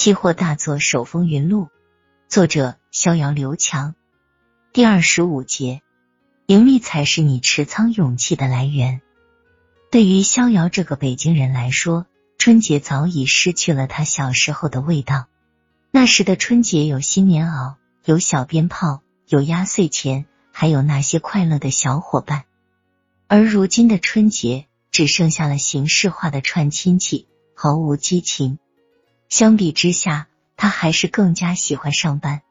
期货大作手风云录，作者逍遥刘强。第二十五节，盈利才是你持仓勇气的来源。对于逍遥这个北京人来说，春节早已失去了他小时候的味道。那时的春节有新棉袄，有小鞭炮，有压岁钱，还有那些快乐的小伙伴。而如今的春节，只剩下了形式化的串亲戚，毫无激情。相比之下，他还是更加喜欢上班，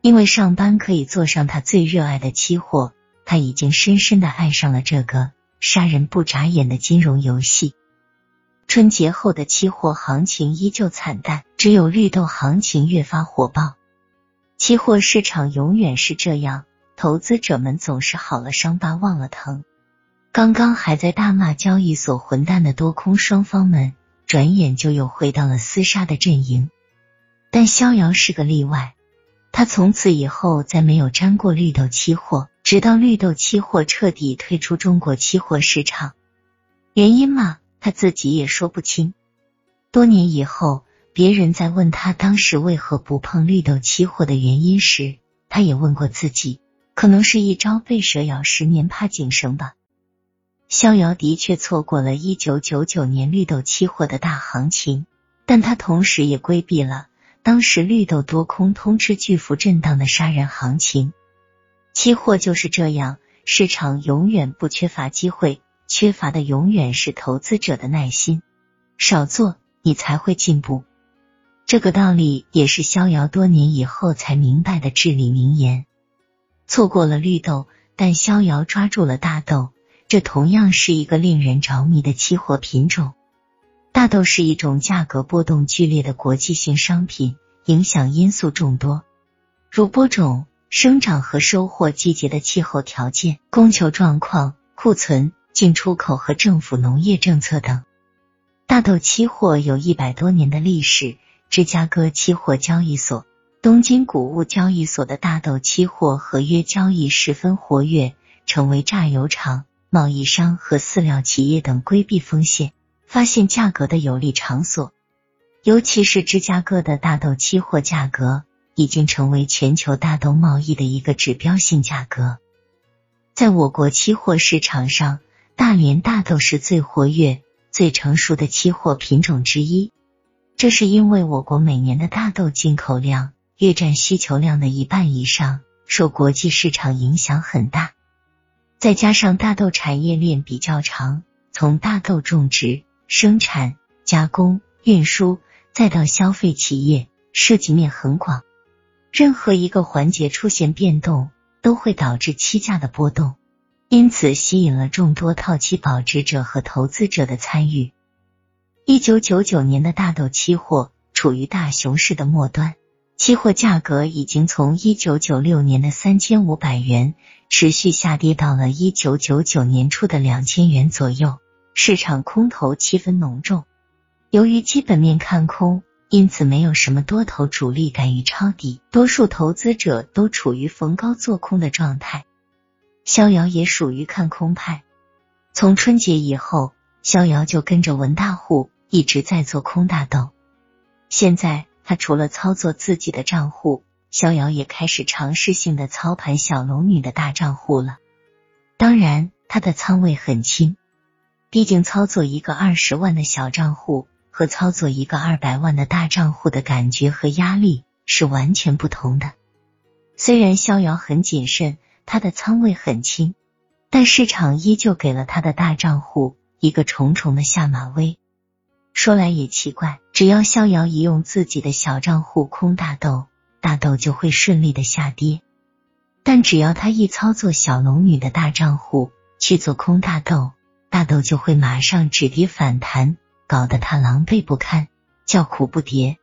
因为上班可以做上他最热爱的期货。他已经深深的爱上了这个杀人不眨眼的金融游戏。春节后的期货行情依旧惨淡，只有绿豆行情越发火爆。期货市场永远是这样，投资者们总是好了伤疤忘了疼。刚刚还在大骂交易所混蛋的多空双方们，转眼就又回到了厮杀的阵营。但逍遥是个例外，他从此以后再没有沾过绿豆期货，直到绿豆期货彻底退出中国期货市场。原因嘛，他自己也说不清。多年以后，别人在问他当时为何不碰绿豆期货的原因时，他也问过自己，可能是一朝被蛇咬，十年怕井绳吧。逍遥的确错过了一九九九年绿豆期货的大行情，但他同时也规避了当时绿豆多空通吃巨幅震荡的杀人行情。期货就是这样，市场永远不缺乏机会，缺乏的永远是投资者的耐心。少做，你才会进步。这个道理也是逍遥多年以后才明白的至理名言。错过了绿豆，但逍遥抓住了大豆。这同样是一个令人着迷的期货品种。大豆是一种价格波动剧烈的国际性商品，影响因素众多，如播种、生长和收获季节的气候条件、供求状况、库存、进出口和政府农业政策等。大豆期货有一百多年的历史，芝加哥期货交易所、东京谷物交易所的大豆期货合约交易十分活跃，成为榨油厂。贸易商和饲料企业等规避风险、发现价格的有利场所，尤其是芝加哥的大豆期货价格已经成为全球大豆贸易的一个指标性价格。在我国期货市场上，大连大豆是最活跃、最成熟的期货品种之一。这是因为我国每年的大豆进口量约占需求量的一半以上，受国际市场影响很大。再加上大豆产业链比较长，从大豆种植、生产、加工、运输，再到消费企业，涉及面很广。任何一个环节出现变动，都会导致期价的波动，因此吸引了众多套期保值者和投资者的参与。一九九九年的大豆期货处于大熊市的末端。期货价格已经从一九九六年的三千五百元持续下跌到了一九九九年初的两千元左右，市场空头气氛浓重。由于基本面看空，因此没有什么多头主力敢于抄底，多数投资者都处于逢高做空的状态。逍遥也属于看空派，从春节以后，逍遥就跟着文大户一直在做空大豆，现在。他除了操作自己的账户，逍遥也开始尝试性的操盘小龙女的大账户了。当然，他的仓位很轻，毕竟操作一个二十万的小账户和操作一个二百万的大账户的感觉和压力是完全不同的。虽然逍遥很谨慎，他的仓位很轻，但市场依旧给了他的大账户一个重重的下马威。说来也奇怪，只要逍遥一用自己的小账户空大豆，大豆就会顺利的下跌；但只要他一操作小龙女的大账户去做空大豆，大豆就会马上止跌反弹，搞得他狼狈不堪，叫苦不迭。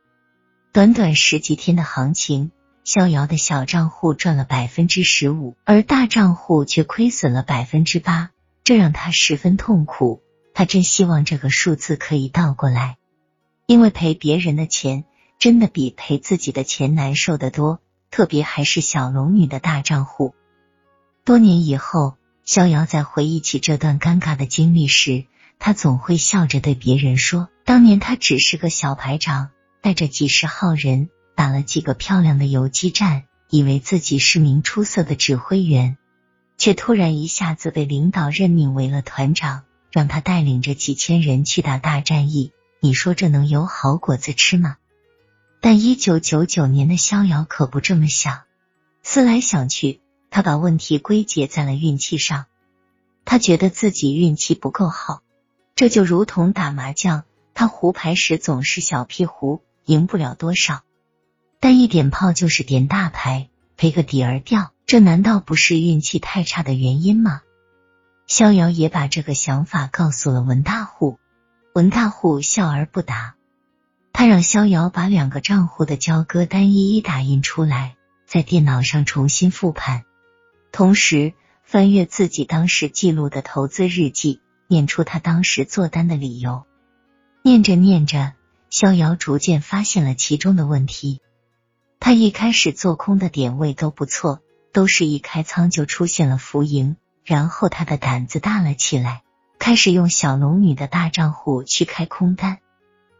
短短十几天的行情，逍遥的小账户赚了百分之十五，而大账户却亏损了百分之八，这让他十分痛苦。他真希望这个数字可以倒过来，因为赔别人的钱真的比赔自己的钱难受的多，特别还是小龙女的大账户。多年以后，逍遥在回忆起这段尴尬的经历时，他总会笑着对别人说：“当年他只是个小排长，带着几十号人打了几个漂亮的游击战，以为自己是名出色的指挥员，却突然一下子被领导任命为了团长，让他带领着几千人去打大战役。你说这能有好果子吃吗？但一九九九年的逍遥可不这么想，思来想去，他把问题归结在了运气上。他觉得自己运气不够好，这就如同打麻将，他胡牌时总是小屁胡，赢不了多少。但一点炮就是点大牌，赔个底儿掉，这难道不是运气太差的原因吗？逍遥也把这个想法告诉了文大户，文大户笑而不答。他让逍遥把两个账户的交割单一一打印出来，在电脑上重新复盘，同时翻阅自己当时记录的投资日记，念出他当时做单的理由。念着念着，逍遥逐渐发现了其中的问题。他一开始做空的点位都不错，都是一开仓就出现了浮盈，然后他的胆子大了起来，开始用小龙女的大账户去开空单。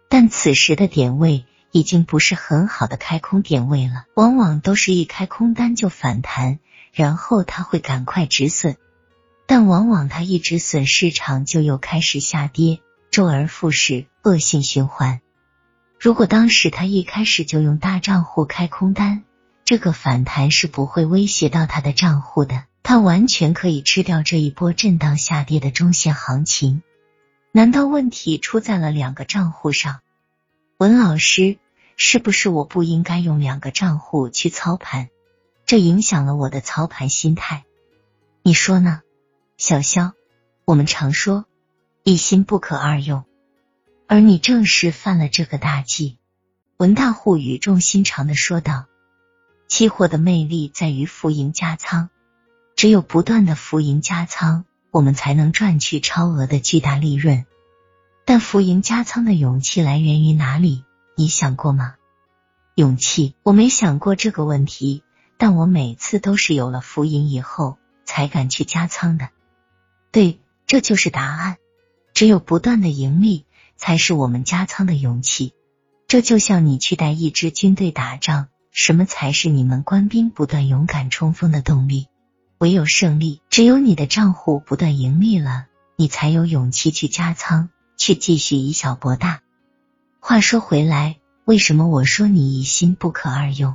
但此时的点位已经不是很好的开空点位了，往往都是一开空单就反弹，然后他会赶快止损，但往往他一止损，市场就又开始下跌，周而复始，恶性循环。如果当时他一开始就用大账户开空单，这个反弹是不会威胁到他的账户的，他完全可以吃掉这一波震荡下跌的中线行情。难道问题出在了两个账户上？文老师，是不是我不应该用两个账户去操盘？这影响了我的操盘心态。你说呢，小肖？我们常说一心不可二用，而你正是犯了这个大忌。文大户语重心长的说道：“期货的魅力在于浮盈加仓，只有不断的浮盈加仓。”我们才能赚取超额的巨大利润，但浮盈加仓的勇气来源于哪里？你想过吗？勇气，我没想过这个问题，但我每次都是有了浮盈以后才敢去加仓的。对，这就是答案。只有不断的盈利，才是我们加仓的勇气。这就像你去带一支军队打仗，什么才是你们官兵不断勇敢冲锋的动力？唯有胜利，只有你的账户不断盈利了，你才有勇气去加仓，去继续以小博大。话说回来，为什么我说你一心不可二用？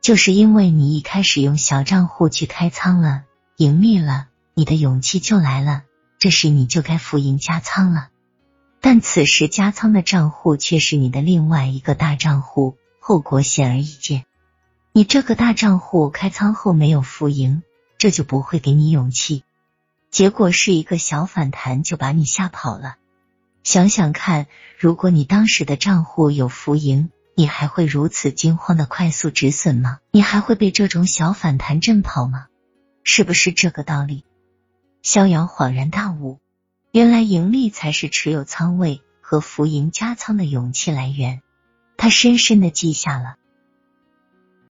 就是因为你一开始用小账户去开仓了，盈利了，你的勇气就来了，这时你就该浮盈加仓了。但此时加仓的账户却是你的另外一个大账户，后果显而易见。你这个大账户开仓后没有浮盈。这就不会给你勇气，结果是一个小反弹就把你吓跑了。想想看，如果你当时的账户有浮盈，你还会如此惊慌的快速止损吗？你还会被这种小反弹震跑吗？是不是这个道理？逍遥恍然大悟，原来盈利才是持有仓位和浮盈加仓的勇气来源。他深深的记下了。